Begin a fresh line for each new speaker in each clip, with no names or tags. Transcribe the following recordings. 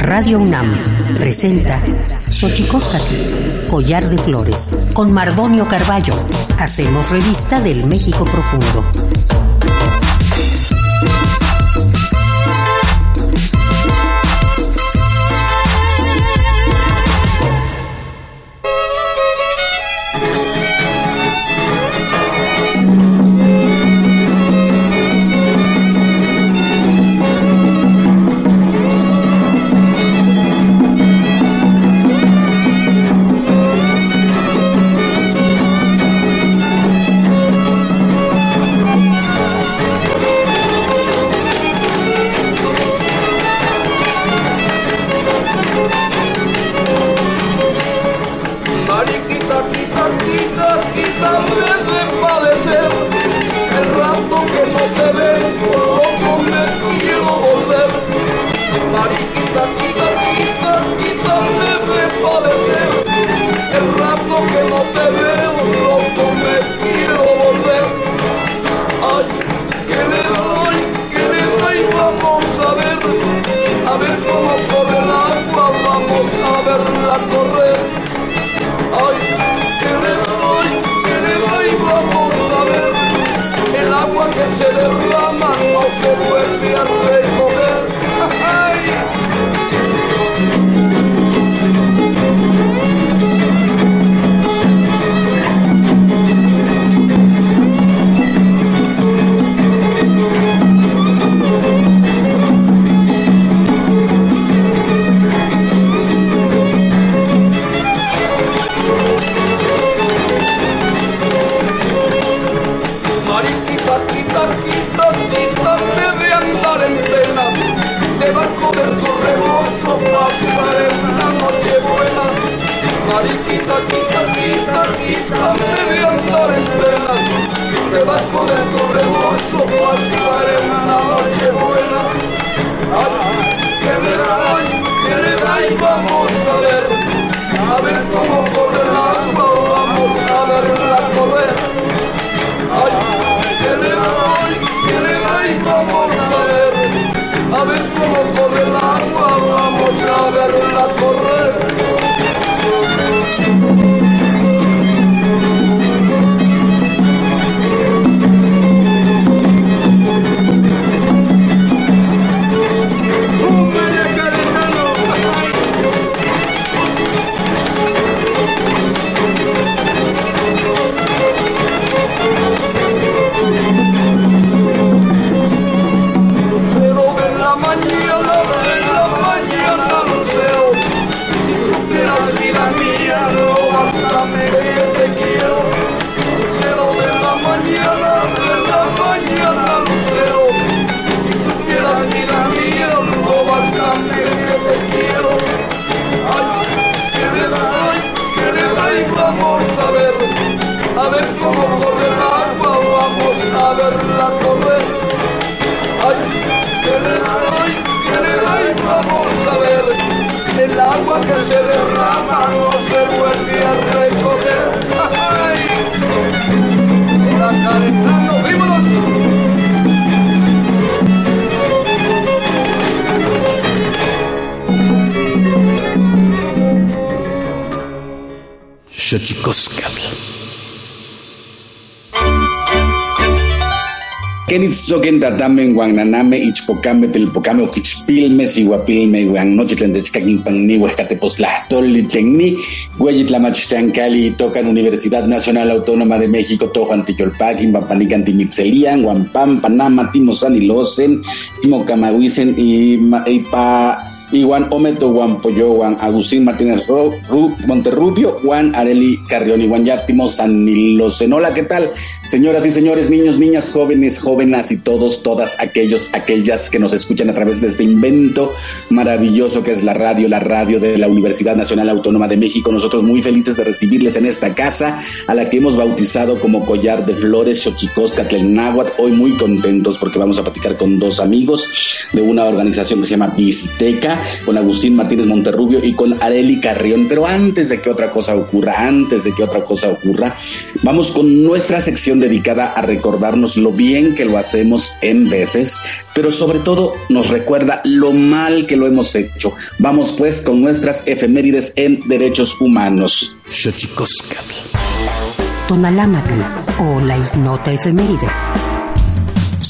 Radio UNAM presenta Xochicóscatl, Collar de Flores, con Mardonio Carballo. Hacemos revista del México Profundo.
Kenitzoken tatame guananame ichpocame telpocame oquichpilme siguapilme guan noche tlentechcaquin panni huescateposlahtoli tlenni hueyitlamachtancali tocan Universidad Nacional Autónoma de México tojan tiyolpaquin pampanican timitzelian guampam panama timosanilosen timocamahuisen y pa Juan Ometo Juan Pollo Juan Agustín Martínez Monterrubio Juan Areli Carrión y Juan Yátimo Sanilocen. Hola, ¿qué tal? Señoras y señores, niños, niñas, jóvenes, jóvenes y todos, todas aquellos, aquellas que nos escuchan a través de este invento maravilloso que es la radio, la radio de la Universidad Nacional Autónoma de México. Nosotros muy felices de recibirles en esta casa a la que hemos bautizado como Collar de Flores Xochicosca Náhuatl. Hoy muy contentos porque vamos a platicar con dos amigos de una organización que se llama Visiteca con Agustín Martínez Monterrubio y con Areli Carrión. Pero antes de que otra cosa ocurra, antes de que otra cosa ocurra, vamos con nuestra sección dedicada a recordarnos lo bien que lo hacemos en veces, pero sobre todo nos recuerda lo mal que lo hemos hecho. Vamos pues con nuestras efemérides en derechos humanos.
Tonalámatl o la ignota efeméride.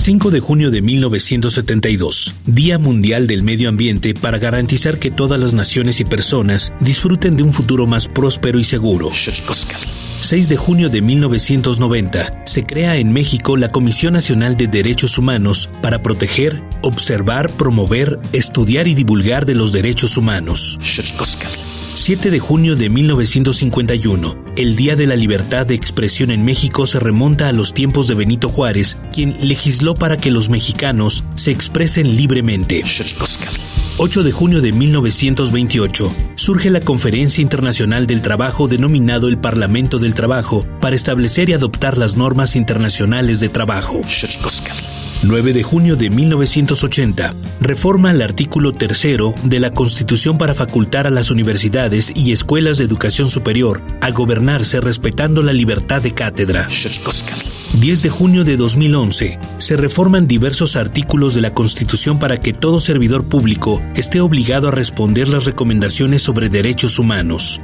5 de junio de 1972, Día Mundial del Medio Ambiente para garantizar que todas las naciones y personas disfruten de un futuro más próspero y seguro. 6 de junio de 1990, se crea en México la Comisión Nacional de Derechos Humanos para proteger, observar, promover, estudiar y divulgar de los derechos humanos. 7 de junio de 1951, el Día de la Libertad de Expresión en México se remonta a los tiempos de Benito Juárez, quien legisló para que los mexicanos se expresen libremente. 8 de junio de 1928, surge la Conferencia Internacional del Trabajo denominado el Parlamento del Trabajo para establecer y adoptar las normas internacionales de trabajo. 9 de junio de 1980, reforma el artículo tercero de la Constitución para facultar a las universidades y escuelas de educación superior a gobernarse respetando la libertad de cátedra. 10 de junio de 2011, se reforman diversos artículos de la Constitución para que todo servidor público esté obligado a responder las recomendaciones sobre derechos humanos.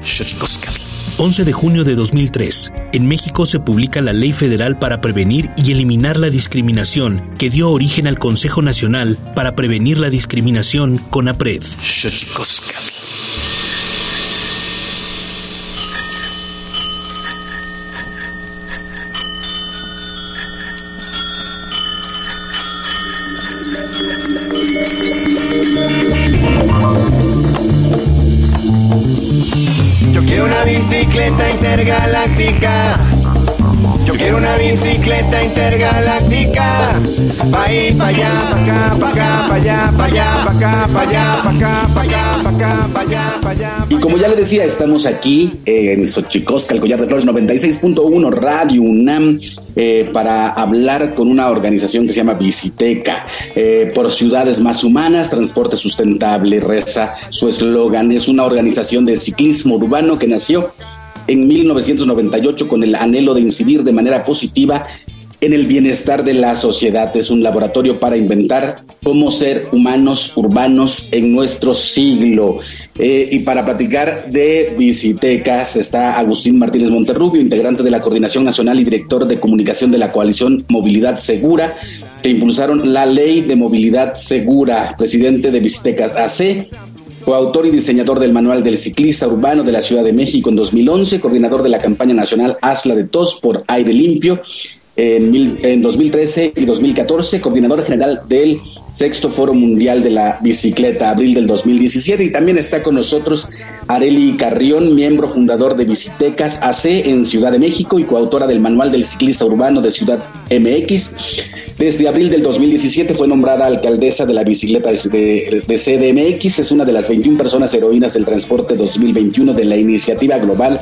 11 de junio de 2003, en México se publica la Ley Federal para Prevenir y Eliminar la Discriminación, que dio origen al Consejo Nacional para Prevenir la Discriminación, CONAPRED.
Bicicleta intergaláctica. Yo quiero una bicicleta intergaláctica. Pa' ahí, pa' allá, pa' acá, pa' acá, pa' allá, pa' allá, pa' acá, pa' allá, pa' acá, pa' allá, pa' acá, pa' allá, pa' allá.
Y como ya le decía, estamos aquí en Xochicosca, el Collar de Flores 96.1 Radio UNAM. Eh, para hablar con una organización que se llama Visiteca, eh, por ciudades más humanas, transporte sustentable, reza su eslogan. Es una organización de ciclismo urbano que nació en 1998 con el anhelo de incidir de manera positiva en el bienestar de la sociedad. Es un laboratorio para inventar cómo ser humanos urbanos en nuestro siglo. Eh, y para platicar de visitecas está Agustín Martínez Monterrubio, integrante de la Coordinación Nacional y director de comunicación de la coalición Movilidad Segura, que impulsaron la ley de movilidad segura, presidente de Visitecas AC coautor y diseñador del Manual del Ciclista Urbano de la Ciudad de México en 2011, coordinador de la campaña nacional Asla de Tos por Aire Limpio en, en 2013 y 2014, coordinador general del Sexto Foro Mundial de la Bicicleta, abril del 2017, y también está con nosotros Areli Carrión, miembro fundador de Bicitecas AC en Ciudad de México y coautora del Manual del Ciclista Urbano de Ciudad MX. Desde abril del 2017 fue nombrada alcaldesa de la bicicleta de, CDMX. Es una de las 21 personas heroínas del transporte 2021 de la iniciativa global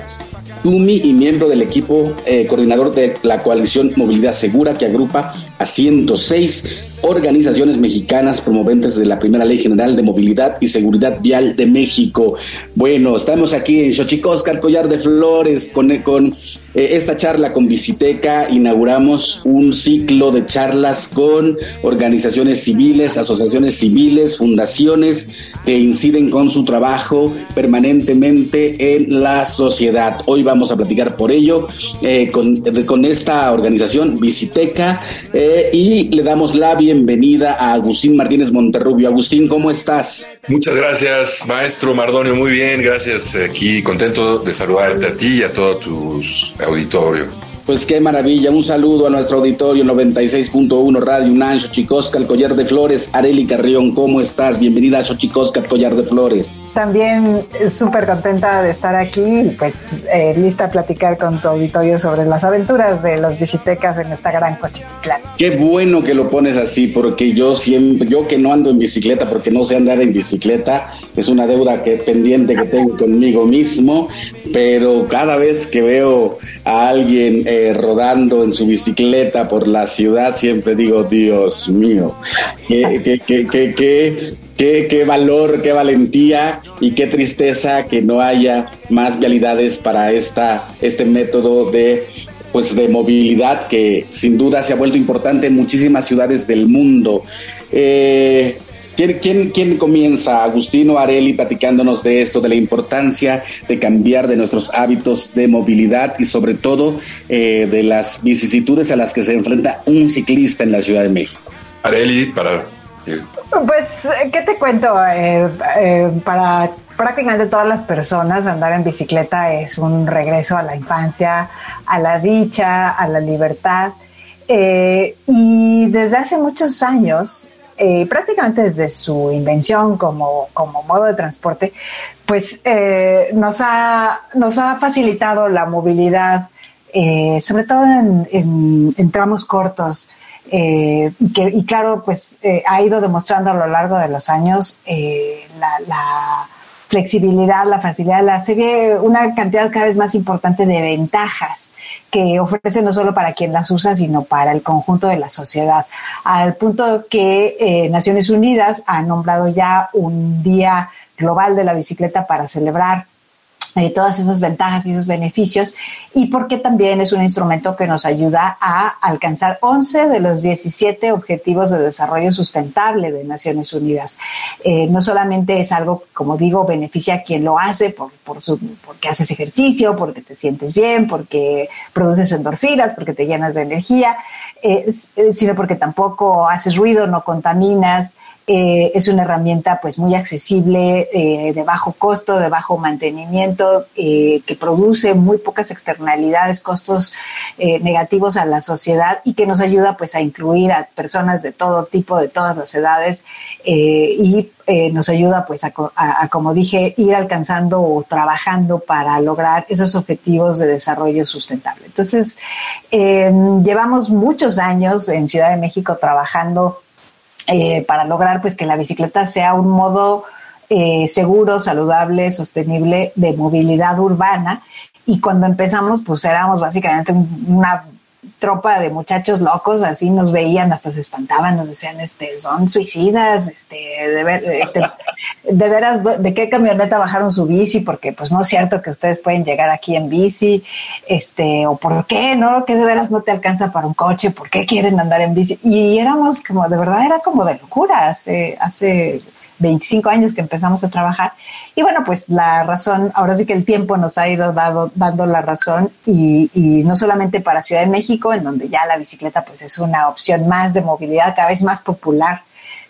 TUMI y miembro del equipo eh, coordinador de la coalición Movilidad Segura que agrupa a 106 organizaciones mexicanas promoventes de la primera Ley General de Movilidad y Seguridad Vial de México. Bueno, estamos aquí en Xochicosca, Collar de Flores, con, con esta charla con Visiteca inauguramos un ciclo de charlas con organizaciones civiles, asociaciones civiles, fundaciones que inciden con su trabajo permanentemente en la sociedad. Hoy vamos a platicar por ello eh, con, con, esta organización Visiteca eh, y le damos la bienvenida a Agustín Martínez Monterrubio. Agustín, ¿cómo estás?
Muchas gracias, maestro Mardonio. Muy bien, gracias. Aquí contento de saludarte a ti y a todos tus auditorio.
Pues qué maravilla. Un saludo a nuestro auditorio 96.1 Radio UNAM, Xochicosca, el Collar de Flores. Areli Carrión, ¿cómo estás? Bienvenida a Xochicosca, el Collar de Flores.
También eh, súper contenta de estar aquí y pues eh, lista a platicar con tu auditorio sobre las aventuras de los visitecas en esta gran Cochitlán.
Qué bueno que lo pones así, porque yo siempre, yo que no ando en bicicleta, porque no sé andar en bicicleta, es una deuda que pendiente que tengo conmigo mismo, pero cada vez que veo a alguien eh, rodando en su bicicleta por la ciudad, siempre digo, Dios mío, qué, qué, qué, qué, qué, valor, qué valentía y qué tristeza que no haya más vialidades para esta, este método de pues de movilidad que sin duda se ha vuelto importante en muchísimas ciudades del mundo. Eh, ¿Quién, quién, comienza? Agustino Areli platicándonos de esto, de la importancia de cambiar de nuestros hábitos de movilidad y sobre todo eh, de las vicisitudes a las que se enfrenta un ciclista en la Ciudad de México.
Areli, para...
Eh. Pues, ¿qué te cuento? Eh, para prácticamente todas las personas andar en bicicleta es un regreso a la infancia, a la dicha, a la libertad. y desde hace muchos años eh, prácticamente desde su invención como, como modo de transporte, pues eh, nos, ha, nos ha facilitado la movilidad, eh, sobre todo en, tramos cortos. y que y claro pues ha ido demostrando a lo largo de los años la flexibilidad, la facilidad, la serie, una cantidad cada vez más importante de ventajas que ofrece no solo para quien las usa, sino para el conjunto de la sociedad. Al punto que eh, Naciones Unidas ha nombrado ya un día global de la bicicleta para celebrar eh, todas esas ventajas y esos beneficios y porque también es un instrumento que nos ayuda a alcanzar 11 de los 17 objetivos de desarrollo sustentable de Naciones Unidas. Eh, no solamente es algo, como digo, beneficia a quien lo hace por, por su, porque haces ejercicio, porque te sientes bien, porque produces endorfinas, porque te llenas de energía, eh, sino porque tampoco haces ruido, no contaminas, eh, es una herramienta pues muy accesible, eh, de bajo costo, de bajo mantenimiento, eh, que produce muy pocas externalidades, costos negativos a la sociedad y que nos ayuda pues a incluir a personas de todo tipo, de todas las edades y nos ayuda pues a, como dije, ir alcanzando o trabajando para lograr esos objetivos de desarrollo sustentable. Entonces, llevamos muchos años en Ciudad de México trabajando eh, para lograr pues que la bicicleta sea un modo eh, seguro, saludable, sostenible de movilidad urbana. Y cuando empezamos, pues éramos básicamente una tropa de muchachos locos, así nos veían, hasta se espantaban, nos decían, este, son suicidas, este, de, este, de veras, ¿de qué camioneta bajaron su bici? Porque pues no es cierto que ustedes pueden llegar aquí en bici, este, o por qué, ¿no? Que de veras no te alcanza para un coche, ¿por qué quieren andar en bici? Y éramos como, de verdad, era como de locura hace, hace 25 años que empezamos a trabajar. Y bueno, pues la razón, ahora sí que el tiempo nos ha ido dado, dando la razón y, no solamente para Ciudad de México, en donde ya la bicicleta pues es una opción más de movilidad cada vez más popular,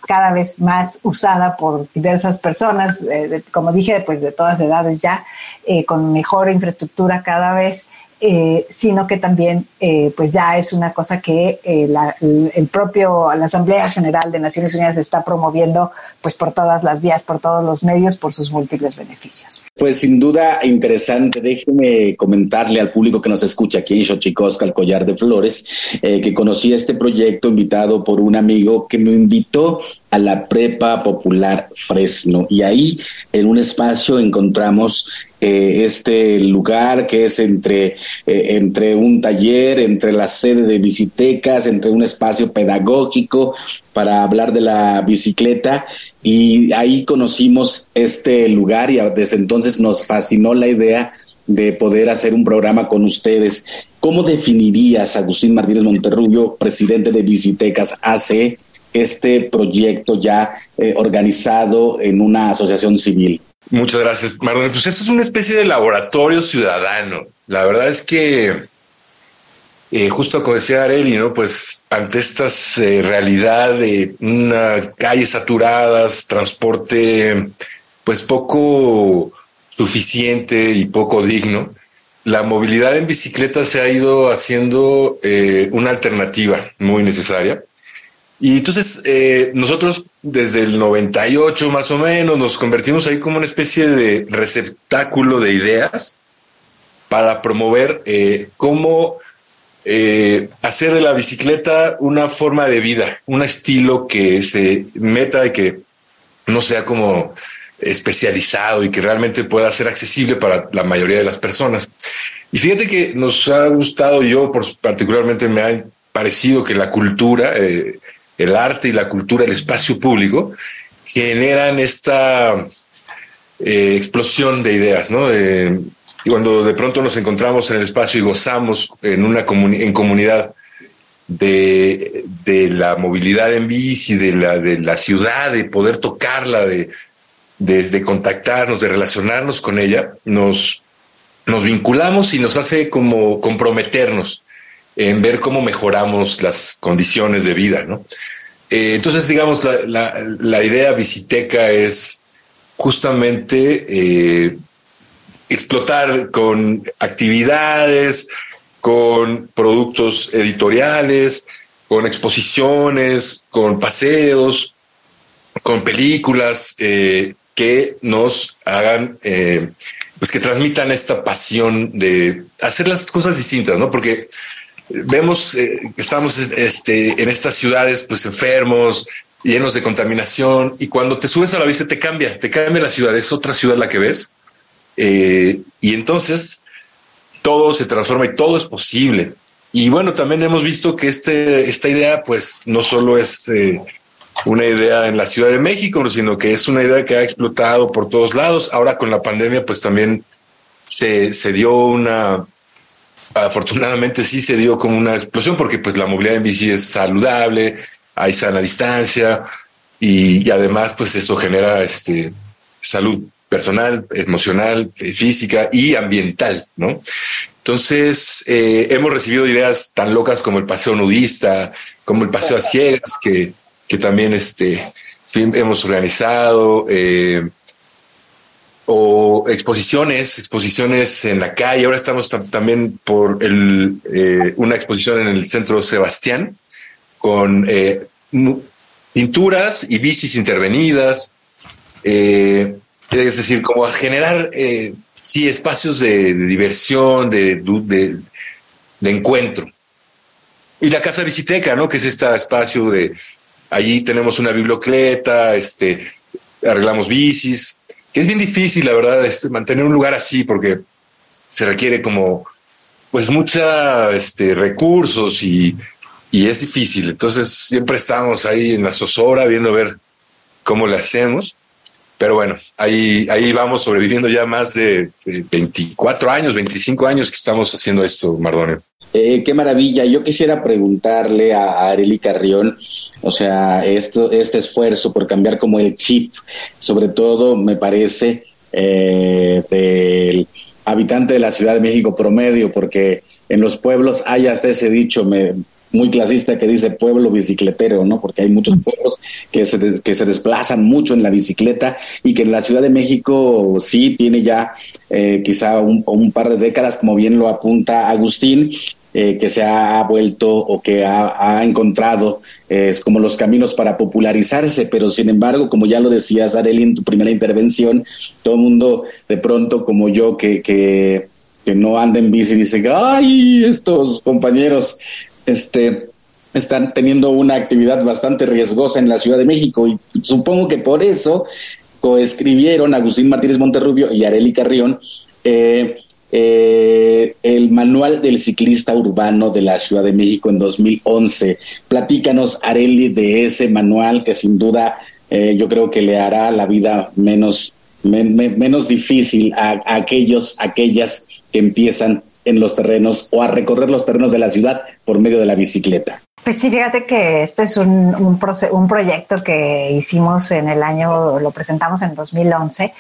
cada vez más usada por diversas personas, eh, como dije, pues de todas edades ya, eh, con mejor infraestructura cada vez. Eh, sino que también eh, pues ya es una cosa que eh, la, el propio la Asamblea General de Naciones Unidas está promoviendo pues por todas las vías, por todos los medios, por sus múltiples beneficios.
Pues sin duda interesante. Déjeme comentarle al público que nos escucha aquí en Xochicosca, el Collar de Flores, que conocí este proyecto invitado por un amigo que me invitó a la Prepa Popular Fresno. Y ahí, en un espacio, encontramos eh, este lugar que es entre, eh, entre un taller, entre la sede de visitecas, entre un espacio pedagógico para hablar de la bicicleta. Y ahí conocimos este lugar y desde entonces nos fascinó la idea de poder hacer un programa con ustedes. ¿Cómo definirías, Agustín Martínez Monterrubio, presidente de Visitecas AC, este proyecto ya eh, organizado en una asociación civil.
Muchas gracias, Mardonio. Pues esto es una especie de laboratorio ciudadano. La verdad es que, eh, justo como decía Areli, ¿no? Pues ante esta eh, realidad de una calles saturadas, transporte, pues poco suficiente y poco digno, la movilidad en bicicleta se ha ido haciendo eh, una alternativa muy necesaria. Y entonces eh, nosotros desde el 98 más o menos nos convertimos ahí como una especie de receptáculo de ideas para promover eh, cómo hacer de la bicicleta una forma de vida, un estilo que se meta y que no sea como especializado y que realmente pueda ser accesible para la mayoría de las personas. Y fíjate que nos ha gustado, yo por, particularmente me ha parecido que la cultura, eh, el arte y la cultura, el espacio público, generan esta eh, explosión de ideas, ¿no? y cuando de pronto nos encontramos en el espacio y gozamos en una en comunidad de, de, la movilidad en bici, de la, de la ciudad, de poder tocarla, de, contactarnos, de relacionarnos con ella, nos, nos vinculamos y nos hace como comprometernos en ver cómo mejoramos las condiciones de vida, ¿no? Eh, entonces, digamos, la, idea visiteca es justamente eh, explotar con actividades, con productos editoriales, con exposiciones, con paseos, con películas, eh, que nos hagan, pues que transmitan esta pasión de hacer las cosas distintas, ¿no? Porque vemos eh, que estamos este, en estas ciudades, pues enfermos, llenos de contaminación, y cuando te subes a la vista te cambia, te cambia la ciudad, es otra ciudad la que ves, eh, y entonces todo se transforma y todo es posible. Y bueno, también hemos visto que este, esta idea, pues no solo es una idea en la Ciudad de México, sino que es una idea que ha explotado por todos lados. Ahora con la pandemia, pues también se, se dio una, afortunadamente sí se dio como una explosión porque pues la movilidad en bici es saludable, hay sana distancia y, además pues eso genera este, salud personal, emocional, física y ambiental, ¿no? Entonces, eh, hemos recibido ideas tan locas como el paseo nudista, como el paseo a ciegas, que, que también este, hemos organizado, eh, o exposiciones, exposiciones en la calle. Ahora estamos también por el, eh, una exposición en el centro Sebastián con eh, pinturas y bicis intervenidas. es decir, como a generar sí, espacios de, diversión, de, de, de, encuentro. Y la Casa Visiteca, ¿no? Que es este espacio de Allí tenemos una bibliocleta, este, arreglamos bicis, que es bien difícil, la verdad, este, mantener un lugar así porque se requiere como, pues, mucha, este, recursos y, y es difícil. Entonces siempre estamos ahí en la zozobra viendo ver cómo le hacemos. Pero bueno, ahí, ahí vamos sobreviviendo ya más de, de 24 años, 25 años que estamos haciendo esto, Mardone.
Eh, qué maravilla. Yo quisiera preguntarle a, Areli Carrión, o sea, esto, este esfuerzo por cambiar como el chip, sobre todo me parece eh, del habitante de la Ciudad de México promedio, porque en los pueblos hay hasta ese dicho, me, muy clasista que dice pueblo bicicletero, ¿no? Porque hay muchos pueblos que se, que se desplazan mucho en la bicicleta y que en la Ciudad de México sí tiene ya eh, quizá un, par de décadas, como bien lo apunta Agustín, eh, que se ha vuelto o que ha, encontrado es como los caminos para popularizarse, pero sin embargo, como ya lo decías, Areli, en tu primera intervención, todo el mundo de pronto como yo que, que, que no anda en bici dice, ay, estos compañeros, este están teniendo una actividad bastante riesgosa en la Ciudad de México y supongo que por eso coescribieron Agustín Martínez Monterrubio y Areli Carrión eh, eh, el manual del ciclista urbano de la Ciudad de México en 2011. Platícanos, Areli, de ese manual que sin duda eh, yo creo que le hará la vida menos, menos difícil a, aquellos, aquellas que empiezan en los terrenos o a recorrer los terrenos de la ciudad por medio de la bicicleta.
Pues sí, fíjate que este es un, un, un, proyecto que hicimos en el año, lo presentamos en 2011,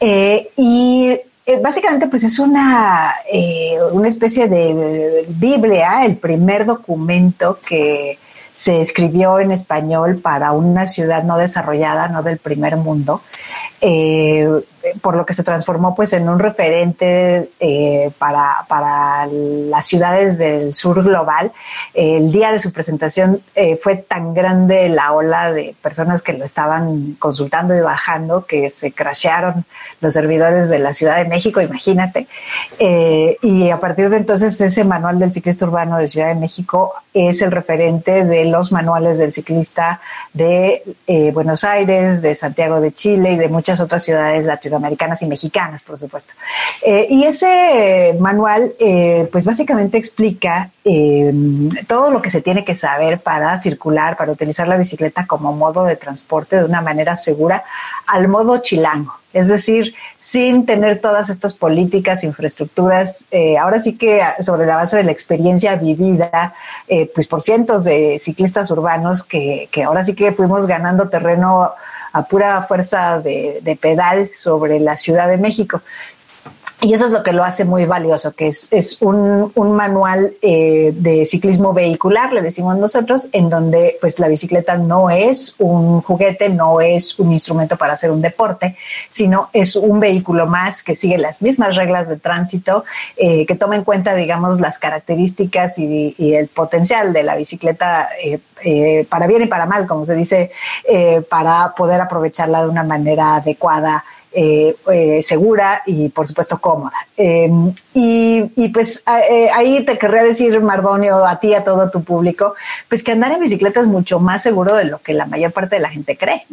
eh, y eh, básicamente pues es una, eh, una especie de Biblia, el primer documento que se escribió en español para una ciudad no desarrollada, no del primer mundo, eh, por lo que se transformó pues en un referente eh, para, para, las ciudades del sur global. el día de su presentación eh, fue tan grande la ola de personas que lo estaban consultando y bajando que se crashearon los servidores de la Ciudad de México, imagínate. y a partir de entonces ese manual del ciclista urbano de Ciudad de México es el referente de los manuales del ciclista de Buenos Aires, de Santiago de Chile y de muchas otras ciudades latinoamericanas y mexicanas, por supuesto. Eh, y ese manual, eh, pues básicamente explica eh, todo lo que se tiene que saber para circular, para utilizar la bicicleta como modo de transporte de una manera segura al modo chilango. Es decir, sin tener todas estas políticas, infraestructuras, ahora sí que sobre la base de la experiencia vivida, pues por cientos de ciclistas urbanos que, que ahora sí que fuimos ganando terreno a pura fuerza de, pedal sobre la Ciudad de México. Y eso es lo que lo hace muy valioso, que es, es un, manual eh, de ciclismo vehicular, le decimos nosotros, en donde pues la bicicleta no es un juguete, no es un instrumento para hacer un deporte, sino es un vehículo más que sigue las mismas reglas de tránsito, eh, que toma en cuenta, digamos, las características y, el potencial de la bicicleta eh, para bien y para mal, como se dice, para poder aprovecharla de una manera adecuada eh, eh, segura y por supuesto cómoda. Em, y, pues eh, ahí te querría decir, Mardonio, a ti, a todo tu público, pues que andar en bicicleta es mucho más seguro de lo que la mayor parte de la gente cree.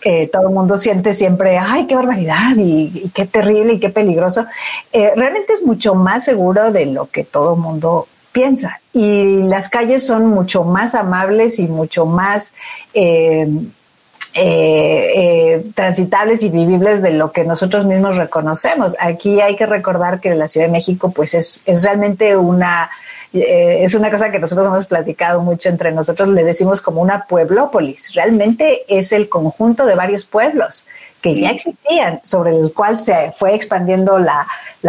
que todo el mundo siente siempre, ay, qué barbaridad y, qué terrible y qué peligroso. realmente es mucho más seguro de lo que todo el mundo piensa. Y las calles son mucho más amables y mucho más eh, eh, transitables y vivibles de lo que nosotros mismos reconocemos. Aquí hay que recordar que la Ciudad de México pues es, es realmente una eh, es una cosa que nosotros hemos platicado mucho entre nosotros, le decimos como una pueblópolis. Realmente es el conjunto de varios pueblos que ya existían, sobre el cual se fue expandiendo la,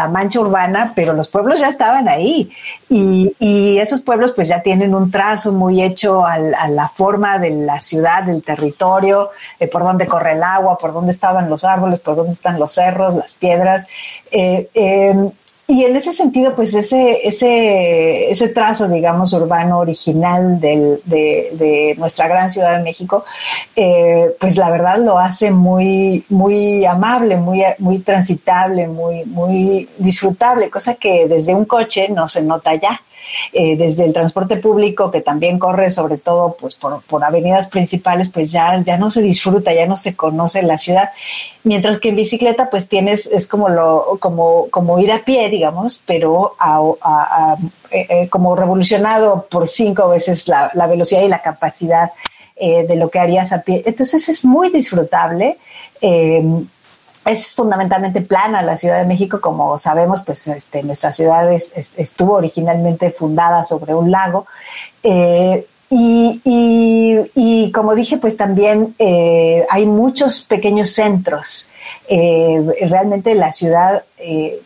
mancha urbana, pero los pueblos ya estaban ahí. Y, y esos pueblos pues ya tienen un trazo muy hecho a la forma de la ciudad, del territorio, por dónde corre el agua, por dónde estaban los árboles, por dónde están los cerros, las piedras. Eh, em, y en ese sentido, pues ese, ese, ese trazo, digamos, urbano original del, de, nuestra gran Ciudad de México, eh, pues la verdad lo hace muy, muy amable, muy, muy transitable, muy, muy disfrutable, cosa que desde un coche no se nota ya. Eh, desde el transporte público que también corre sobre todo pues por, avenidas principales pues ya, ya no se disfruta, ya no se conoce la ciudad, mientras que en bicicleta pues tienes, es como lo, como, como ir a pie, digamos, pero eh, eh, como revolucionado por cinco veces la, velocidad y la capacidad de lo que harías a pie. Entonces es muy disfrutable es fundamentalmente plana la Ciudad de México, como sabemos, pues este, nuestra ciudad estuvo originalmente fundada sobre un lago. Eh, y, como dije, pues también eh, hay muchos pequeños centros. Eh, realmente la ciudad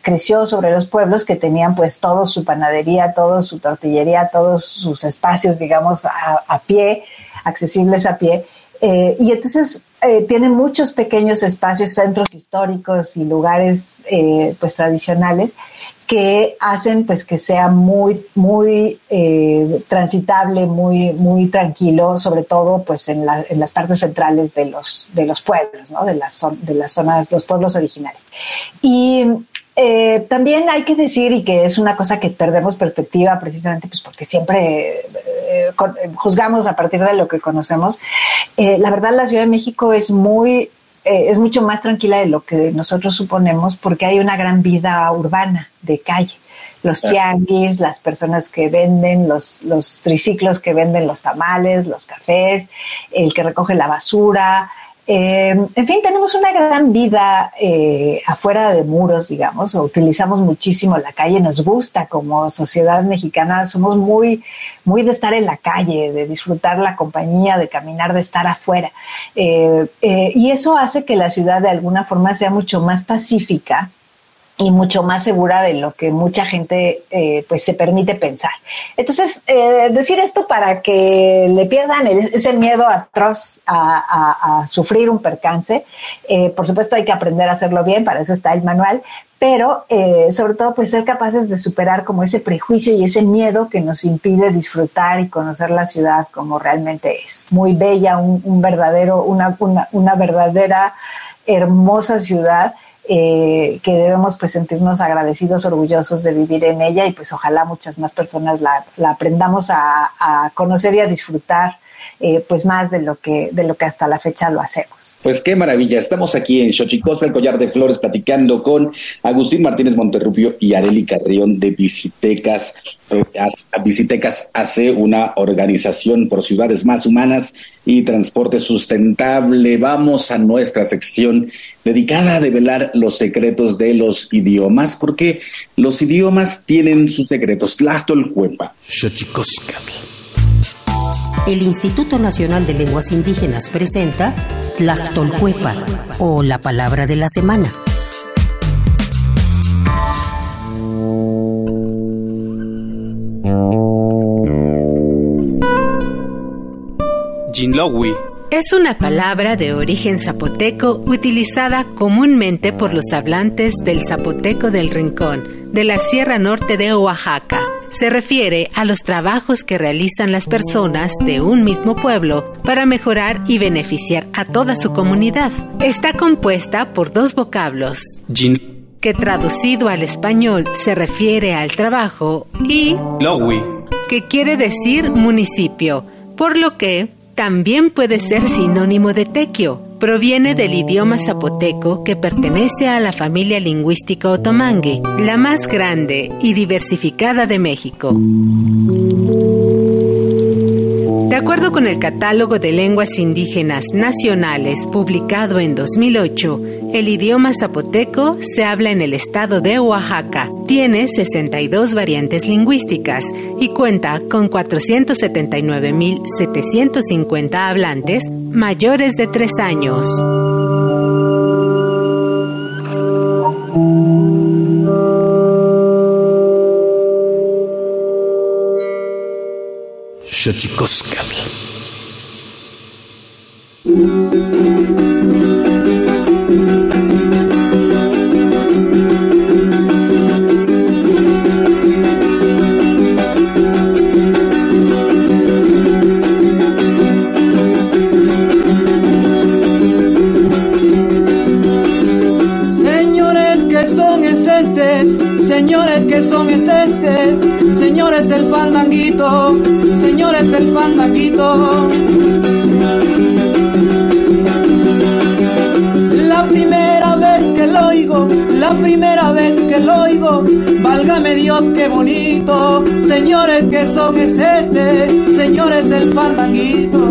creció sobre los pueblos que tenían pues todo su panadería, todo su tortillería, todos sus espacios, digamos, a, a pie, accesibles a pie. y entonces eh, tiene muchos pequeños espacios, centros históricos y lugares eh, pues tradicionales que hacen pues que sea muy muy eh, transitable, muy muy tranquilo, sobre todo pues en, las partes centrales de los de los pueblos, ¿no? de las de las zonas, los pueblos originales. Y eh, también hay que decir, y que es una cosa que perdemos perspectiva precisamente pues porque siempre eh, eh, juzgamos a partir de lo que conocemos, la verdad la Ciudad de México es muy, es mucho más tranquila de lo que nosotros suponemos porque hay una gran vida urbana de calle. Los tianguis, las personas que venden, los, los triciclos que venden los tamales, los cafés, el que recoge la basura, eh, en fin, tenemos una gran vida eh, afuera de muros, digamos, utilizamos muchísimo la calle, nos gusta como sociedad mexicana, somos muy, muy de estar en la calle, de disfrutar la compañía, de caminar, de estar afuera. Eh, y eso hace que la ciudad de alguna forma sea mucho más pacífica y mucho más segura de lo que mucha gente eh, pues se permite pensar. Entonces, eh, decir esto para que le pierdan ese miedo atroz a, sufrir un percance, eh, por supuesto hay que aprender a hacerlo bien, para eso está el manual, pero sobre todo pues ser capaces de superar como ese prejuicio y ese miedo que nos impide disfrutar y conocer la ciudad como realmente es. Muy bella, un, verdadero, una, una, una verdadera hermosa ciudad eh, que debemos pues sentirnos agradecidos, orgullosos de vivir en ella y pues ojalá muchas más personas la, aprendamos a, conocer y a disfrutar eh, pues más de lo que de lo que hasta la fecha lo hacemos.
Pues qué maravilla. Estamos aquí en Xochicosta, el Collar de Flores, platicando con Agustín Martínez Monterrubio y Areli Carrión de Visitecas. Eh, Visitecas hace una organización por ciudades más humanas y transporte sustentable. Vamos a nuestra sección dedicada a develar los secretos de los idiomas, porque los idiomas tienen sus secretos. Tlachtolcuepa. Xochicoscatl.
El Instituto Nacional de Lenguas Indígenas presenta Tlactolcuepa o la palabra de la semana.
Jinlowi es una palabra de origen zapoteco utilizada comúnmente por los hablantes del zapoteco del Rincón, de la Sierra Norte de Oaxaca se refiere a los trabajos que realizan las personas de un mismo pueblo para mejorar y beneficiar a toda su comunidad. Está compuesta por dos vocablos. que traducido al español se refiere al trabajo y que quiere decir municipio, por lo que también puede ser sinónimo de tequio, proviene del idioma zapoteco que pertenece a la familia lingüística otomangue, la más grande y diversificada de México. De acuerdo con el Catálogo de Lenguas Indígenas Nacionales publicado en 2008, el idioma zapoteco se habla en el estado de Oaxaca, tiene 62 variantes lingüísticas y cuenta con 479.750 hablantes mayores de 3 años.
La primera vez que lo oigo, la primera vez que lo oigo, válgame Dios qué bonito, señores que son es este, señores el pandanguito.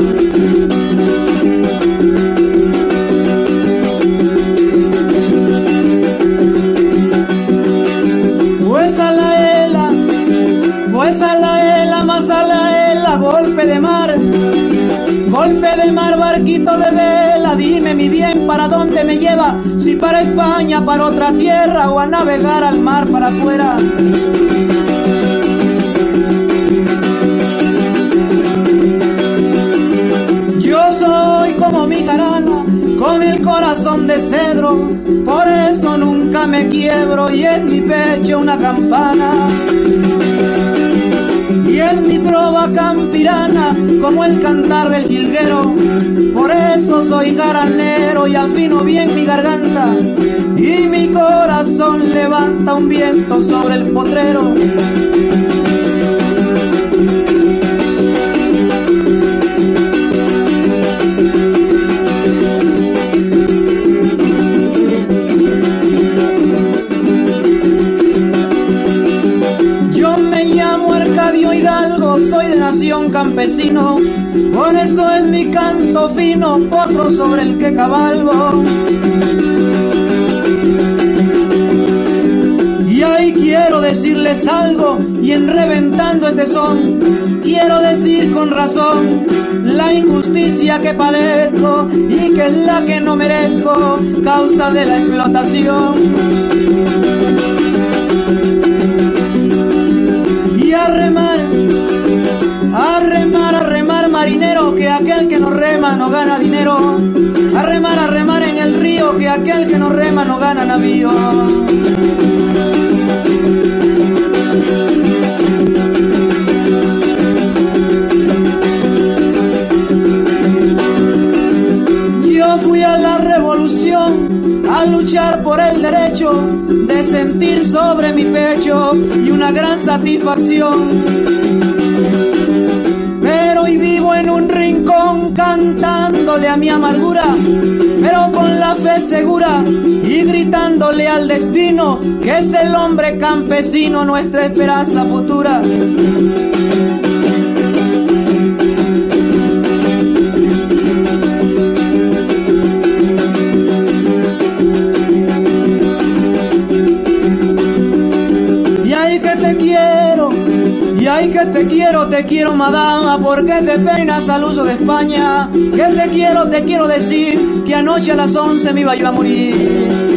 Para otra tierra o a navegar al mar para afuera. Yo soy como mi jarana, con el corazón de cedro, por eso nunca me quiebro y en mi pecho una campana. Y en mi trova campirana, como el cantar del jilguero, por eso soy garanero y afino bien mi garganta y mi corazón levanta un viento sobre el potrero. campesino, por eso es mi canto fino, potro sobre el que cabalgo. Y ahí quiero decirles algo, y en reventando este son, quiero decir con razón la injusticia que padezco y que es la que no merezco, causa de la explotación. Y arremar marinero, que aquel que no rema no gana dinero. A remar, a remar en el río, que aquel que no rema no gana navío. Yo fui a la revolución a luchar por el derecho de sentir sobre mi pecho y una gran satisfacción. En un rincón cantándole a mi amargura, pero con la fe segura y gritándole al destino que es el hombre campesino nuestra esperanza futura. Te quiero, te quiero madama, porque te penas al uso de España. Que te quiero, te quiero decir, que anoche a las 11 me iba yo a morir.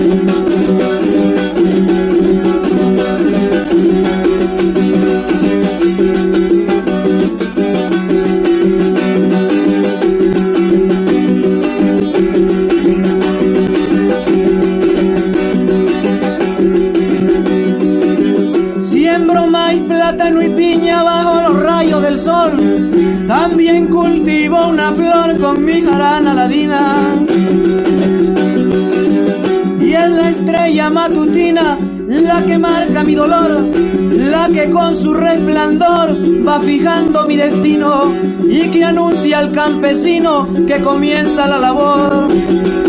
Matutina la que marca mi dolor, la que con su resplandor va fijando mi destino y que anuncia al campesino que comienza la labor.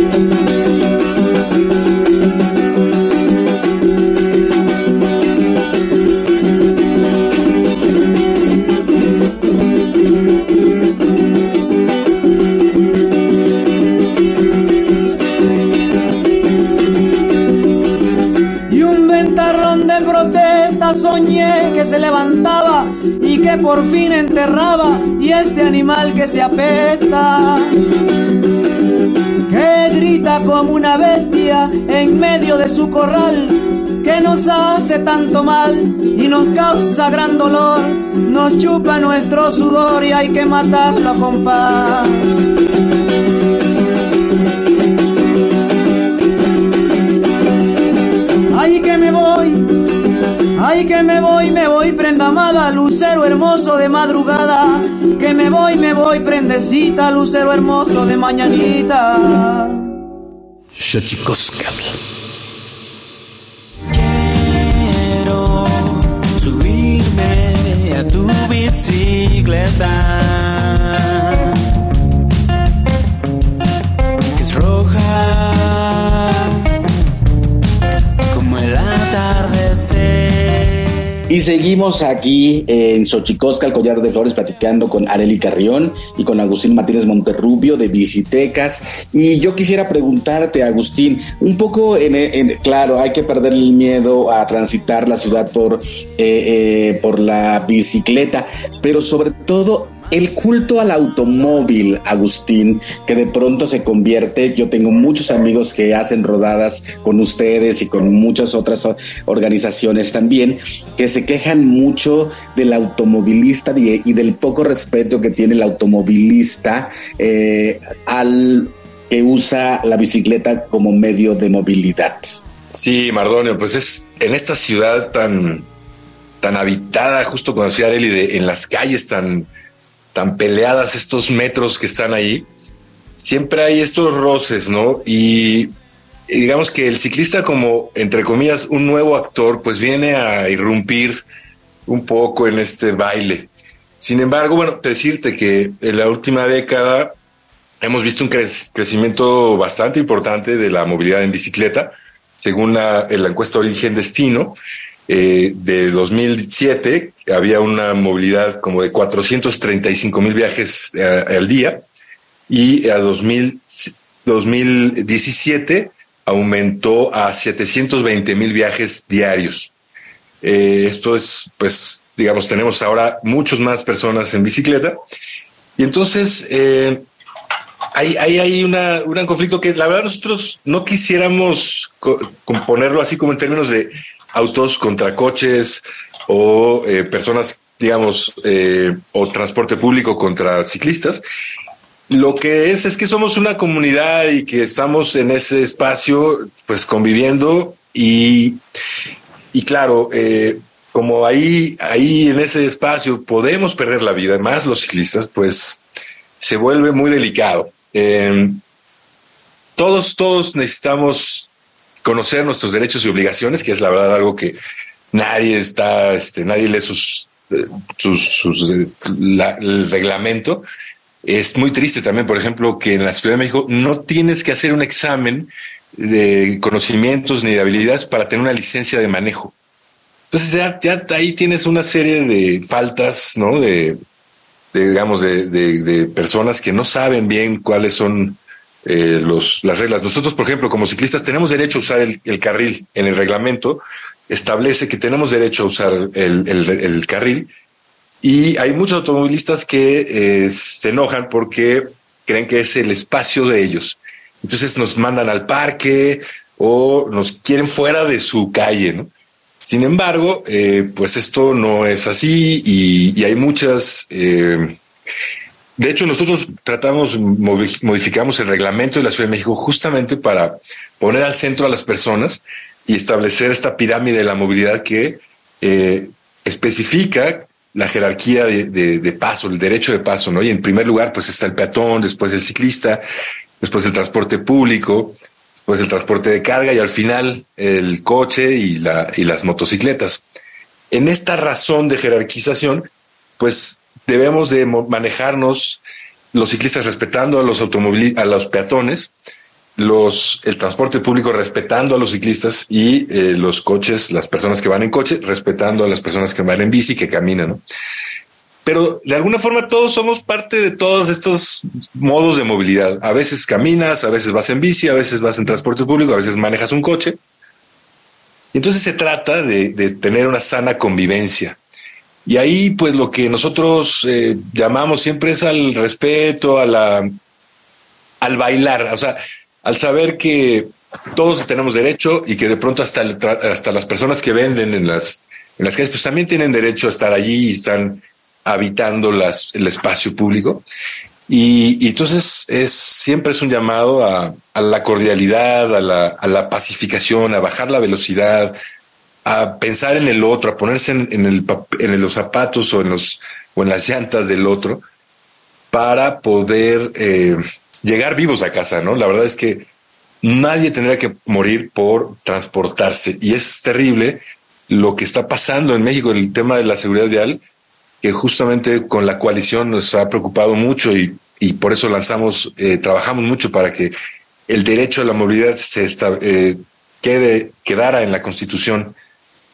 Por fin enterraba y este animal que se apesta que grita como una bestia en medio de su corral que nos hace tanto mal y nos causa gran dolor nos chupa nuestro sudor y hay que matarlo con ay que me voy, me voy prenda amada, lucero hermoso de madrugada, que me voy, me voy prendecita, lucero hermoso de mañanita.
Xochicoscatl.
Quiero subirme a tu bicicleta.
Y seguimos aquí en Xochicosca, el collar de flores, platicando con Areli Carrión y con Agustín Martínez Monterrubio de Visitecas. Y yo quisiera preguntarte, Agustín, un poco, en, claro, hay que perder el miedo a transitar la ciudad por, eh, eh, por la bicicleta, pero sobre todo el culto al automóvil, Agustín, que de pronto se convierte, yo tengo muchos amigos que hacen rodadas con ustedes y con muchas otras organizaciones también, que se quejan mucho del automovilista y, del poco respeto que tiene el automovilista eh, al que usa la bicicleta como medio de movilidad.
Sí, Mardonio, pues es en esta ciudad tan, tan habitada, justo como decía Areli, de, en las calles tan, tan peleadas, estos metros que están ahí, siempre hay estos roces, ¿no? Y, digamos que el ciclista como, entre comillas, un nuevo actor, pues viene a irrumpir un poco en este baile. Sin embargo, bueno, decirte que en la última década hemos visto un cre- crecimiento bastante importante de la movilidad en bicicleta, según la encuesta Origen Destino. Eh, de 2007 había una movilidad como de 435 mil viajes eh, al día y a 2000, 2017 aumentó a 720 mil viajes diarios. Eh, esto es, pues, digamos, tenemos ahora muchos más personas en bicicleta. Y entonces hay, hay, hay una, un conflicto que la verdad nosotros no quisiéramos co- ponerlo así como en términos de autos contra coches o eh, personas digamos, eh, o transporte público contra ciclistas. Lo que es es que somos una comunidad y que estamos en ese espacio, pues conviviendo y, y claro, eh, como ahí, ahí en ese espacio podemos perder la vida, más los ciclistas, pues se vuelve muy delicado. Eh, todos, todos necesitamos conocer nuestros derechos y obligaciones, que es la verdad algo que nadie está, este, nadie lee sus, eh, sus, eh, la- el reglamento. Es muy triste también, por ejemplo, que en la Ciudad de México no tienes que hacer un examen de conocimientos ni de habilidades para tener una licencia de manejo. Entonces ya, ya ahí tienes una serie de faltas, ¿no? De, de, digamos, de, de- de personas que no saben bien cuáles son eh, los, las reglas. Nosotros, por ejemplo, como ciclistas, tenemos derecho a usar el, carril en el reglamento. Establece que tenemos derecho a usar el, carril. Y hay muchos automovilistas que eh, se enojan porque creen que es el espacio de ellos. Entonces nos mandan al parque o nos quieren fuera de su calle, ¿no? Sin embargo, eh, pues esto no es así y, hay muchas. De hecho, nosotros tratamos, modificamos el reglamento de la Ciudad de México justamente para poner al centro a las personas y establecer esta pirámide de la movilidad que eh, especifica la jerarquía de, paso, el derecho de paso, ¿no? Y en primer lugar, pues está el peatón, después el ciclista, después el transporte público, pues el transporte de carga y al final el coche y, y las motocicletas. En esta razón de jerarquización, pues debemos de manejarnos los ciclistas respetando a los automóviles, a los peatones, los, el transporte público respetando a los ciclistas y eh, los coches, las personas que van en coche, respetando a las personas que van en bici, que caminan. Pero de alguna forma todos somos parte de todos estos modos de movilidad. A veces caminas, a veces vas en bici, a veces vas en transporte público, a veces manejas un coche. Entonces se trata de tener una sana convivencia. Y ahí, pues lo que nosotros eh, llamamos siempre es al respeto, a la, al bailar, o sea, al saber que todos tenemos derecho y que de pronto hasta, hasta las personas que venden en las, en las calles, pues también tienen derecho a estar allí y están habitando las, el espacio público. Y, y entonces es siempre es un llamado a, a la cordialidad, a la, a la pacificación, a bajar la velocidad, a pensar en el otro, a ponerse en, el, en los zapatos o en, los, o en las llantas del otro para poder eh, llegar vivos a casa, ¿no? La verdad es que nadie tendría que morir por transportarse y es terrible lo que está pasando en México, el tema de la seguridad vial, que justamente con la coalición nos ha preocupado mucho y, y por eso lanzamos, eh, trabajamos mucho para que el derecho a la movilidad se esta- eh, quede, quedara en la Constitución,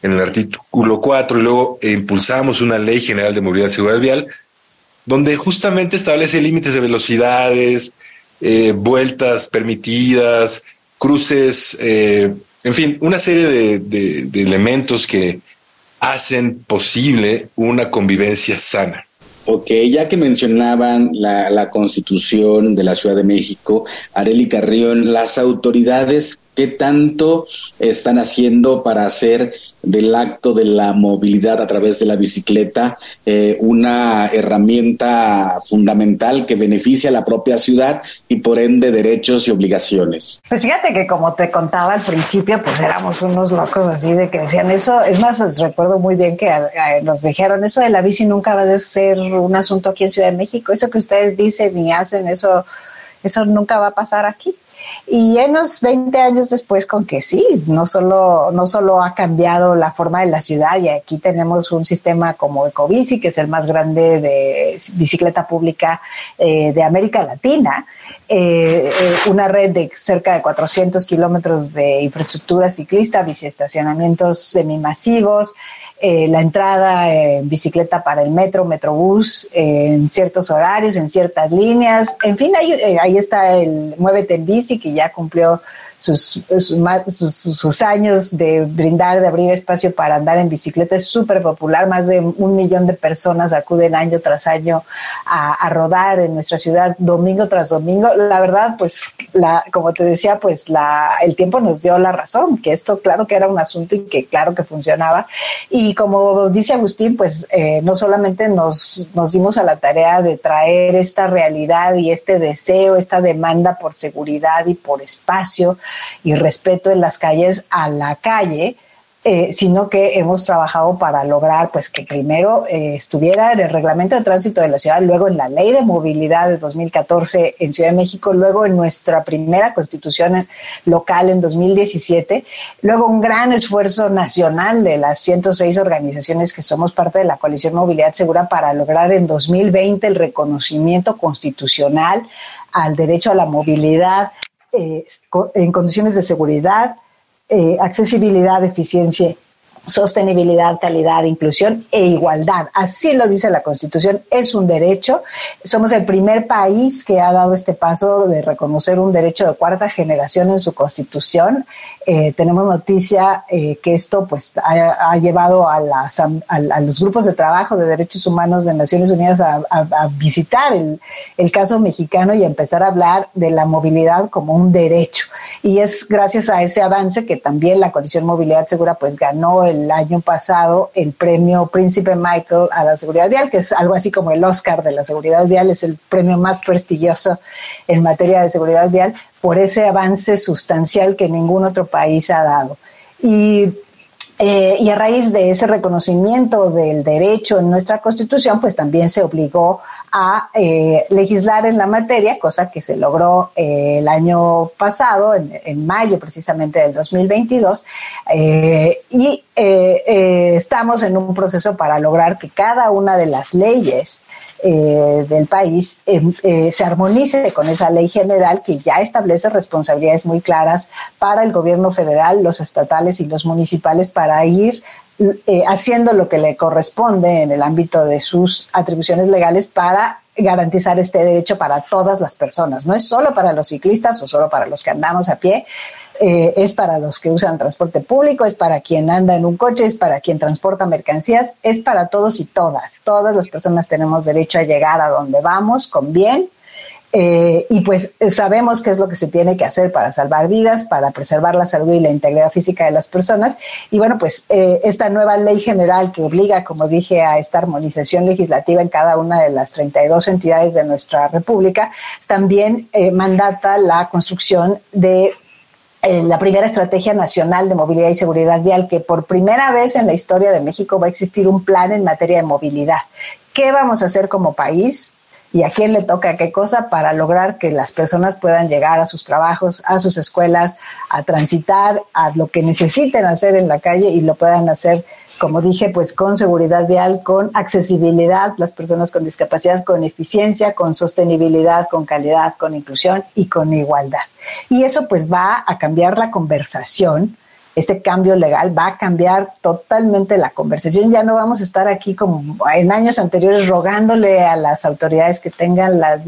en el artículo 4, y luego impulsamos una ley general de movilidad y seguridad vial, donde justamente establece límites de velocidades, eh, vueltas permitidas, cruces, eh, en fin, una serie de elementos que hacen posible una convivencia sana.
Ok, ya que mencionaban la, la constitución de la Ciudad de México, Areli Carrión, las autoridades, ¿qué tanto están haciendo para hacer del acto de la movilidad a través de la bicicleta eh, una herramienta fundamental que beneficia a la propia ciudad y por ende derechos y obligaciones?
Pues fíjate que como te contaba al principio, pues éramos unos locos así de que decían eso. Es más, recuerdo muy bien que nos dijeron eso de la bici nunca va a ser un asunto aquí en Ciudad de México. Eso que ustedes dicen y hacen, eso, eso nunca va a pasar aquí. Y unos 20 años después con que sí, no solo, no solo ha cambiado la forma de la ciudad y aquí tenemos un sistema como Ecobici, que es el más grande de bicicleta pública eh, de América Latina, eh, eh, una red de cerca de 400 kilómetros de infraestructura ciclista, biciestacionamientos semimasivos, eh, la entrada en bicicleta para el metro, metrobús, en ciertos horarios, en ciertas líneas. En fin, ahí, eh, ahí está el Muévete en Bici, que ya cumplió sus, sus, años de brindar, de abrir espacio para andar en bicicleta. Es súper popular, más de un millón de personas acuden año tras año a, rodar en nuestra ciudad domingo tras domingo. La verdad, pues, la, como te decía, pues la, el tiempo nos dio la razón, que esto claro que era un asunto y que claro que funcionaba. Y como dice Agustín, pues eh, no solamente nos, nos dimos a la tarea de traer esta realidad y este deseo, esta demanda por seguridad y por espacio, y respeto en las calles a la calle, eh, sino que hemos trabajado para lograr pues que primero eh, estuviera en el reglamento de tránsito de la ciudad, luego en la ley de movilidad de 2014 en Ciudad de México, luego en nuestra primera constitución local en 2017, luego un gran esfuerzo nacional de las 106 organizaciones que somos parte de la coalición Movilidad Segura para lograr en 2020 el reconocimiento constitucional al derecho a la movilidad eh, en condiciones de seguridad, eh, accesibilidad, eficiencia sostenibilidad, calidad, inclusión e igualdad. Así lo dice la Constitución, es un derecho. Somos el primer país que ha dado este paso de reconocer un derecho de cuarta generación en su Constitución. Eh, tenemos noticia eh, que esto pues ha, llevado a, las, a, los grupos de trabajo de derechos humanos de Naciones Unidas a, visitar el, el caso mexicano y empezar a hablar de la movilidad como un derecho. Y es gracias a ese avance que también la Coalición Movilidad Segura pues ganó el el año pasado el premio Príncipe Michael a la seguridad vial, que es algo así como el Oscar de la seguridad vial, es el premio más prestigioso en materia de seguridad vial, por ese avance sustancial que ningún otro país ha dado. Y eh, y a raíz de ese reconocimiento del derecho en nuestra Constitución, pues también se obligó a eh, legislar en la materia, cosa que se logró eh, el año pasado, en, mayo precisamente del 2022, eh, y estamos en un proceso para lograr que cada una de las leyes del país se armonice con esa ley general que ya establece responsabilidades muy claras para el gobierno federal, los estatales y los municipales para ir eh, haciendo lo que le corresponde en el ámbito de sus atribuciones legales para garantizar este derecho para todas las personas. No es solo para los ciclistas o solo para los que andamos a pie, eh, es para los que usan transporte público, es para quien anda en un coche, es para quien transporta mercancías, es para todos y todas. Todas las personas tenemos derecho a llegar a donde vamos con bien eh, y pues sabemos qué es lo que se tiene que hacer para salvar vidas, para preservar la salud y la integridad física de las personas. Y bueno, pues eh, esta nueva ley general que obliga, como dije, a esta armonización legislativa en cada una de las 32 entidades de nuestra República, también eh, mandata la construcción de la primera estrategia nacional de movilidad y seguridad vial, que por primera vez en la historia de México va a existir un plan en materia de movilidad. ¿Qué vamos a hacer como país? Y a quién le toca qué cosa para lograr que las personas puedan llegar a sus trabajos, a sus escuelas, a transitar, a lo que necesiten hacer en la calle y lo puedan hacer, como dije, pues con seguridad vial, con accesibilidad, las personas con discapacidad, con eficiencia, con sostenibilidad, con calidad, con inclusión y con igualdad. Y eso pues va a cambiar la conversación este cambio legal va a cambiar totalmente la conversación. Ya no vamos a estar aquí como en años anteriores rogándole a las autoridades que tengan la,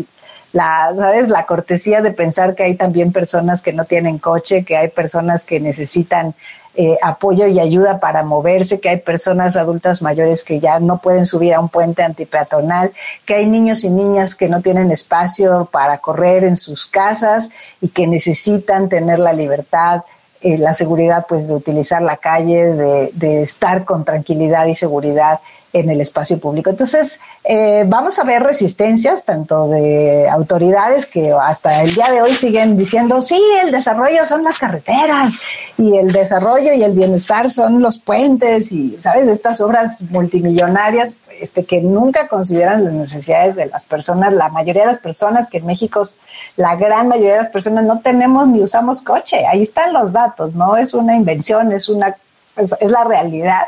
¿sabes? la cortesía de pensar que hay también personas que no tienen coche, que hay personas que necesitan eh, apoyo y ayuda para moverse, que hay personas adultas mayores que ya no pueden subir a un puente antipeatonal, que hay niños y niñas que no tienen espacio para correr en sus casas y que necesitan tener la libertad eh, la seguridad pues de utilizar la calle, de, estar con tranquilidad y seguridad en el espacio público. Entonces, eh, vamos a ver resistencias tanto de autoridades que hasta el día de hoy siguen diciendo, sí, el desarrollo son las carreteras y el desarrollo y el bienestar son los puentes y, ¿sabes?, estas obras multimillonarias este, que nunca consideran las necesidades de las personas. La mayoría de las personas que en México, la gran mayoría de las personas no tenemos ni usamos coche. Ahí están los datos, no es una invención, es una es, la realidad.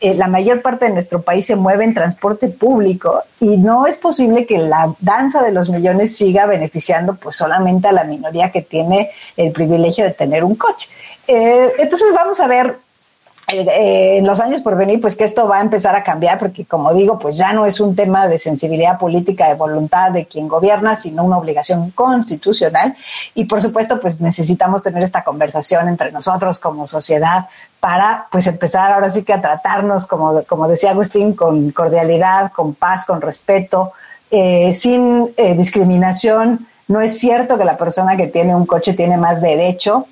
Eh, la mayor parte de nuestro país se mueve en transporte público y no es posible que la danza de los millones siga beneficiando pues solamente a la minoría que tiene el privilegio de tener un coche. Eh, entonces vamos a ver eh, en los años por venir, pues que esto va a empezar a cambiar, porque como digo, pues ya no es un tema de sensibilidad política, de voluntad de quien gobierna, sino una obligación constitucional. Y por supuesto, pues necesitamos tener esta conversación entre nosotros como sociedad para pues empezar ahora sí que a tratarnos, como, como decía Agustín, con cordialidad, con paz, con respeto, eh, sin eh, discriminación. No es cierto que la persona que tiene un coche tiene más derecho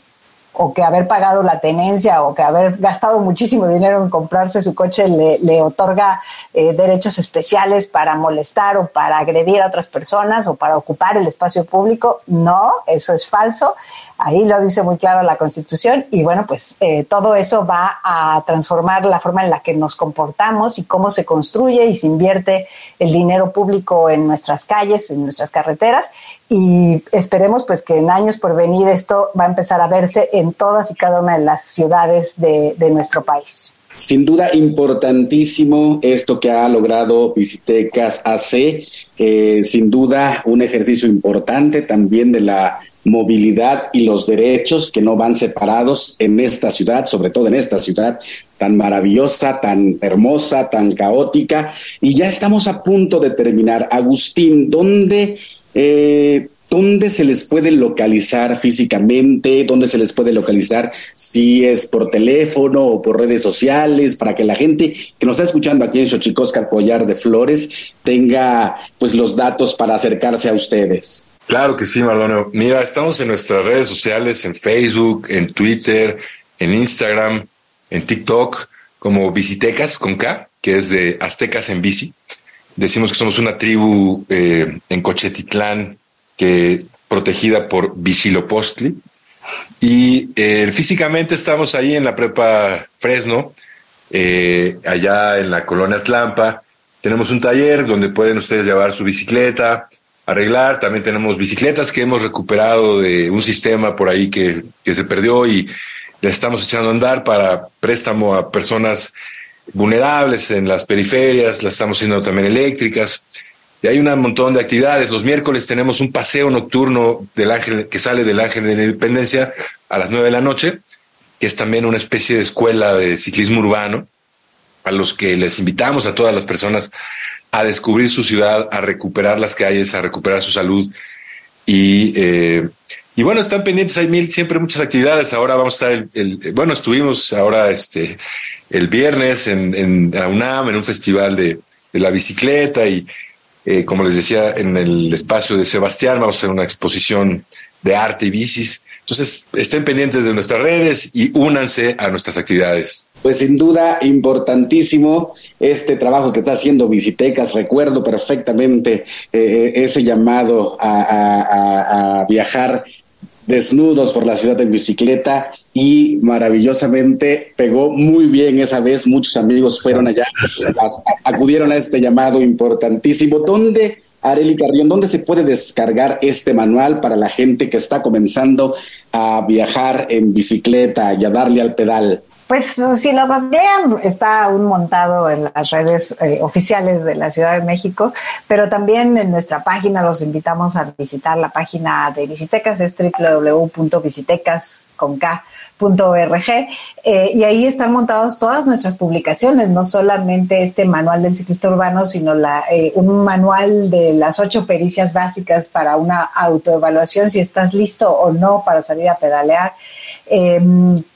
o que haber pagado la tenencia o que haber gastado muchísimo dinero en comprarse su coche le, otorga eh, derechos especiales para molestar o para agredir a otras personas o para ocupar el espacio público. No, eso es falso. Ahí lo dice muy claro la Constitución y bueno, pues eh, todo eso va a transformar la forma en la que nos comportamos y cómo se construye y se invierte el dinero público en nuestras calles, en nuestras carreteras y esperemos pues que en años por venir esto va a empezar a verse en todas y cada una de las ciudades de, nuestro país.
Sin duda importantísimo esto que ha logrado Visitecas AC, sin duda un ejercicio importante también de la movilidad y los derechos que no van separados en esta ciudad, sobre todo en esta ciudad tan maravillosa, tan hermosa, tan caótica. Y ya estamos a punto de terminar. Agustín, ¿dónde, eh, ¿dónde se les puede localizar físicamente? ¿Dónde se les puede localizar si es por teléfono o por redes sociales? Para que la gente que nos está escuchando aquí en Xochicosca Collar de Flores tenga pues los datos para acercarse a ustedes.
Claro que sí, Mardonio. Mira, estamos en nuestras redes sociales, en Facebook, en Twitter, en Instagram, en TikTok, como Visitecas con K, que es de Aztecas en Bici. Decimos que somos una tribu eh, en Cochetitlán que protegida por Vichilopostli. Y eh, físicamente estamos ahí en la prepa Fresno, eh, allá en la colonia Tlampa. Tenemos un taller donde pueden ustedes llevar su bicicleta, arreglar. También tenemos bicicletas que hemos recuperado de un sistema por ahí que, que se perdió y le estamos echando a andar para préstamo a personas vulnerables en las periferias, las estamos haciendo también eléctricas. Y hay un montón de actividades. Los miércoles tenemos un paseo nocturno del ángel que sale del Ángel de la Independencia a las nueve de la noche, que es también una especie de escuela de ciclismo urbano, a los que les invitamos a todas las personas a descubrir su ciudad, a recuperar las calles, a recuperar su salud. Y, eh, y bueno, están pendientes, hay mil, siempre muchas actividades. Ahora vamos a estar, el bueno, estuvimos ahora este, el viernes en, en la UNAM, en un festival de, de la bicicleta y eh, como les decía, en el espacio de Sebastián vamos a hacer una exposición de arte y bicis. Entonces, estén pendientes de nuestras redes y únanse a nuestras actividades.
Pues sin duda, importantísimo este trabajo que está haciendo Visitecas. Recuerdo perfectamente eh, ese llamado a, viajar desnudos por la ciudad en bicicleta y maravillosamente pegó muy bien esa vez. Muchos amigos fueron allá, acudieron a este llamado importantísimo. ¿Dónde, Areli Carrión, dónde se puede descargar este manual para la gente que está comenzando a viajar en bicicleta y a darle al pedal?
Pues si lo googlean, está aún montado en las redes eh, oficiales de la Ciudad de México, pero también en nuestra página los invitamos a visitar la página de Visitecas, es www.visitecas.org eh, y ahí están montados todas nuestras publicaciones, no solamente este manual del ciclista urbano, sino la, eh, un manual de las ocho pericias básicas para una autoevaluación, si estás listo o no para salir a pedalear eh,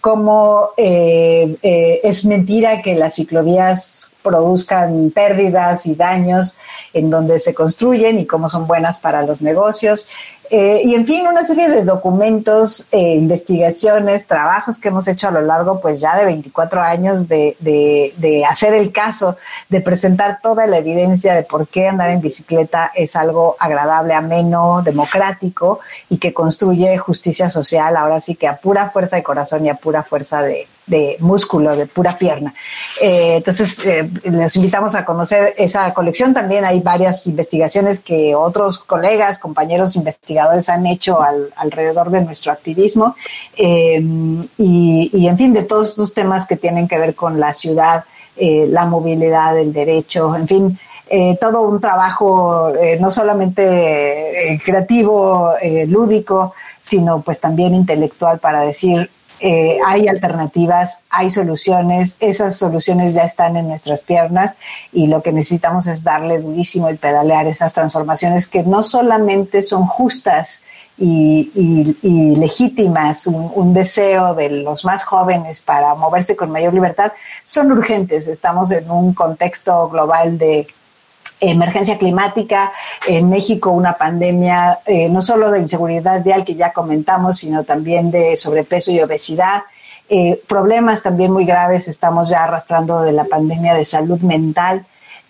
cómo eh, es mentira que las ciclovías produzcan pérdidas y daños en donde se construyen y cómo son buenas para los negocios. Eh, y en fin, una serie de documentos, eh, investigaciones, trabajos que hemos hecho a lo largo, pues ya de 24 años de, de, de, hacer el caso, de presentar toda la evidencia de por qué andar en bicicleta es algo agradable, ameno, democrático y que construye justicia social, ahora sí que a pura fuerza de corazón y a pura fuerza de, de músculo, de pura pierna. Eh, entonces, eh, les invitamos a conocer esa colección. También hay varias investigaciones que otros colegas, compañeros investigadores han hecho al, alrededor de nuestro activismo eh, y, y, en fin, de todos estos temas que tienen que ver con la ciudad, eh, la movilidad, el derecho, en fin. Todo un trabajo no solamente creativo, lúdico, sino pues también intelectual para decir eh, hay alternativas, hay soluciones, esas soluciones ya están en nuestras piernas y lo que necesitamos es darle durísimo y pedalear esas transformaciones que no solamente son justas y, legítimas, un, deseo de los más jóvenes para moverse con mayor libertad, son urgentes. Estamos en un contexto global de emergencia climática, en México una pandemia eh, no solo de inseguridad vial que ya comentamos, sino también de sobrepeso y obesidad. Eh, problemas también muy graves estamos ya arrastrando de la pandemia de salud mental.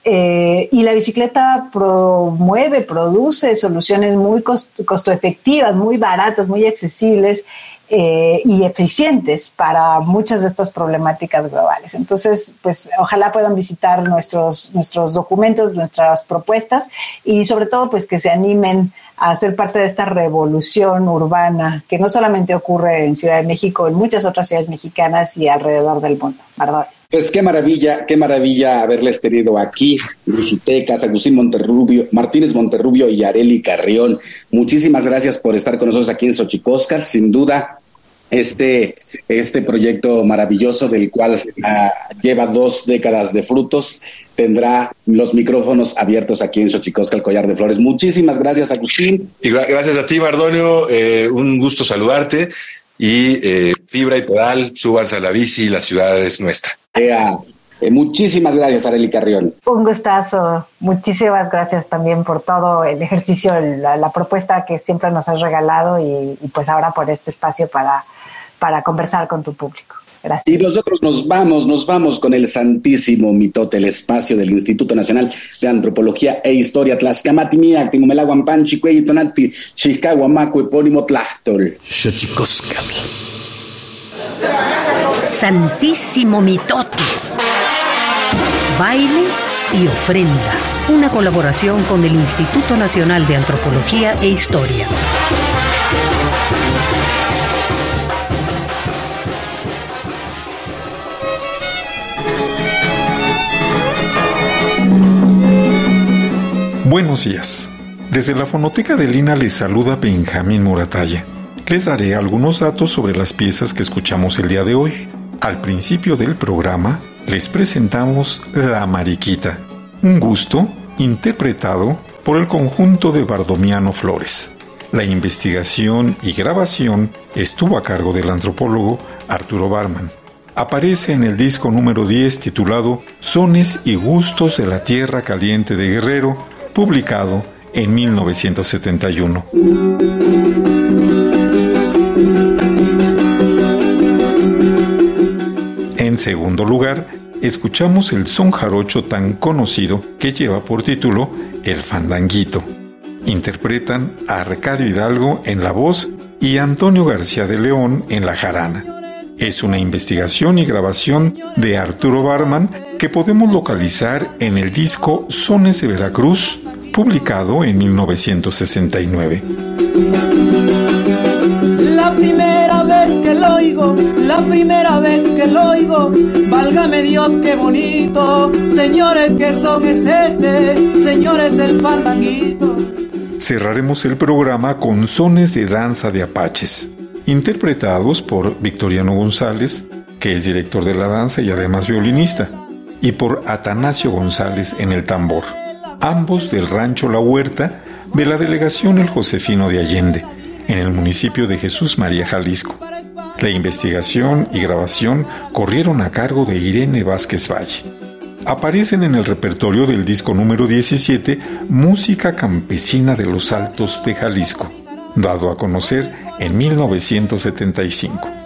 Eh, y la bicicleta promueve, produce soluciones muy costo efectivas, muy baratas, muy accesibles eh, y eficientes para muchas de estas problemáticas globales. Entonces, pues ojalá puedan visitar nuestros, nuestros documentos, nuestras propuestas y sobre todo pues que se animen a ser parte de esta revolución urbana que no solamente ocurre en Ciudad de México, en muchas otras ciudades mexicanas y alrededor del mundo. ¿verdad?
Pues qué maravilla, qué maravilla haberles tenido aquí, Visitecas, Agustín Monterrubio, Martínez Monterrubio y Areli Carrión. Muchísimas gracias por estar con nosotros aquí en Xochicóscar. Sin duda, este, este proyecto maravilloso del cual ah, lleva dos décadas de frutos tendrá los micrófonos abiertos aquí en Xochicosca, el Collar de Flores. Muchísimas gracias, Agustín.
Y gracias a ti, Bardonio. Eh, un gusto saludarte. Y eh, fibra y pedal, súbanse a la bici, la ciudad es nuestra.
Eh, muchísimas gracias, Areli Carrión.
Un gustazo. Muchísimas gracias también por todo el ejercicio, la, propuesta que siempre nos has regalado y, y pues ahora por este espacio para para conversar con tu público. Gracias.
Y nosotros nos vamos, nos vamos con el santísimo mitote, el espacio del Instituto Nacional de Antropología e Historia, Tlaxcamati, Miak, Timumelaguan, Panchi, Chicago, Maco, Epónimo, Tlachtol.
Santísimo mitote. Baile y ofrenda. Una colaboración con el Instituto Nacional de Antropología e Historia.
Buenos días. Desde la fonoteca de Lina les saluda Benjamín Muratalla. Les daré algunos datos sobre las piezas que escuchamos el día de hoy. Al principio del programa les presentamos La Mariquita, un gusto interpretado por el conjunto de Bardomiano Flores. La investigación y grabación estuvo a cargo del antropólogo Arturo Barman. Aparece en el disco número 10 titulado Sones y Gustos de la Tierra Caliente de Guerrero, publicado en 1971. Segundo lugar, escuchamos el son jarocho tan conocido que lleva por título El Fandanguito. Interpretan a Arcadio Hidalgo en la voz y Antonio García de León en la jarana. Es una investigación y grabación de Arturo Barman que podemos localizar en el disco Sones de Veracruz publicado en 1969.
La primera que lo oigo, la primera vez que lo oigo, válgame Dios, qué bonito, señores, qué son es este, señores, el.
Cerraremos el programa con sones de danza de apaches, interpretados por Victoriano González, que es director de la danza y además violinista, y por Atanasio González en el tambor ambos del rancho La Huerta de la delegación El Josefino de Allende, en el municipio de Jesús María, Jalisco. La investigación y grabación corrieron a cargo de Irene Vázquez Valle. Aparecen en el repertorio del disco número 17 Música Campesina de los Altos de Jalisco, dado a conocer en 1975.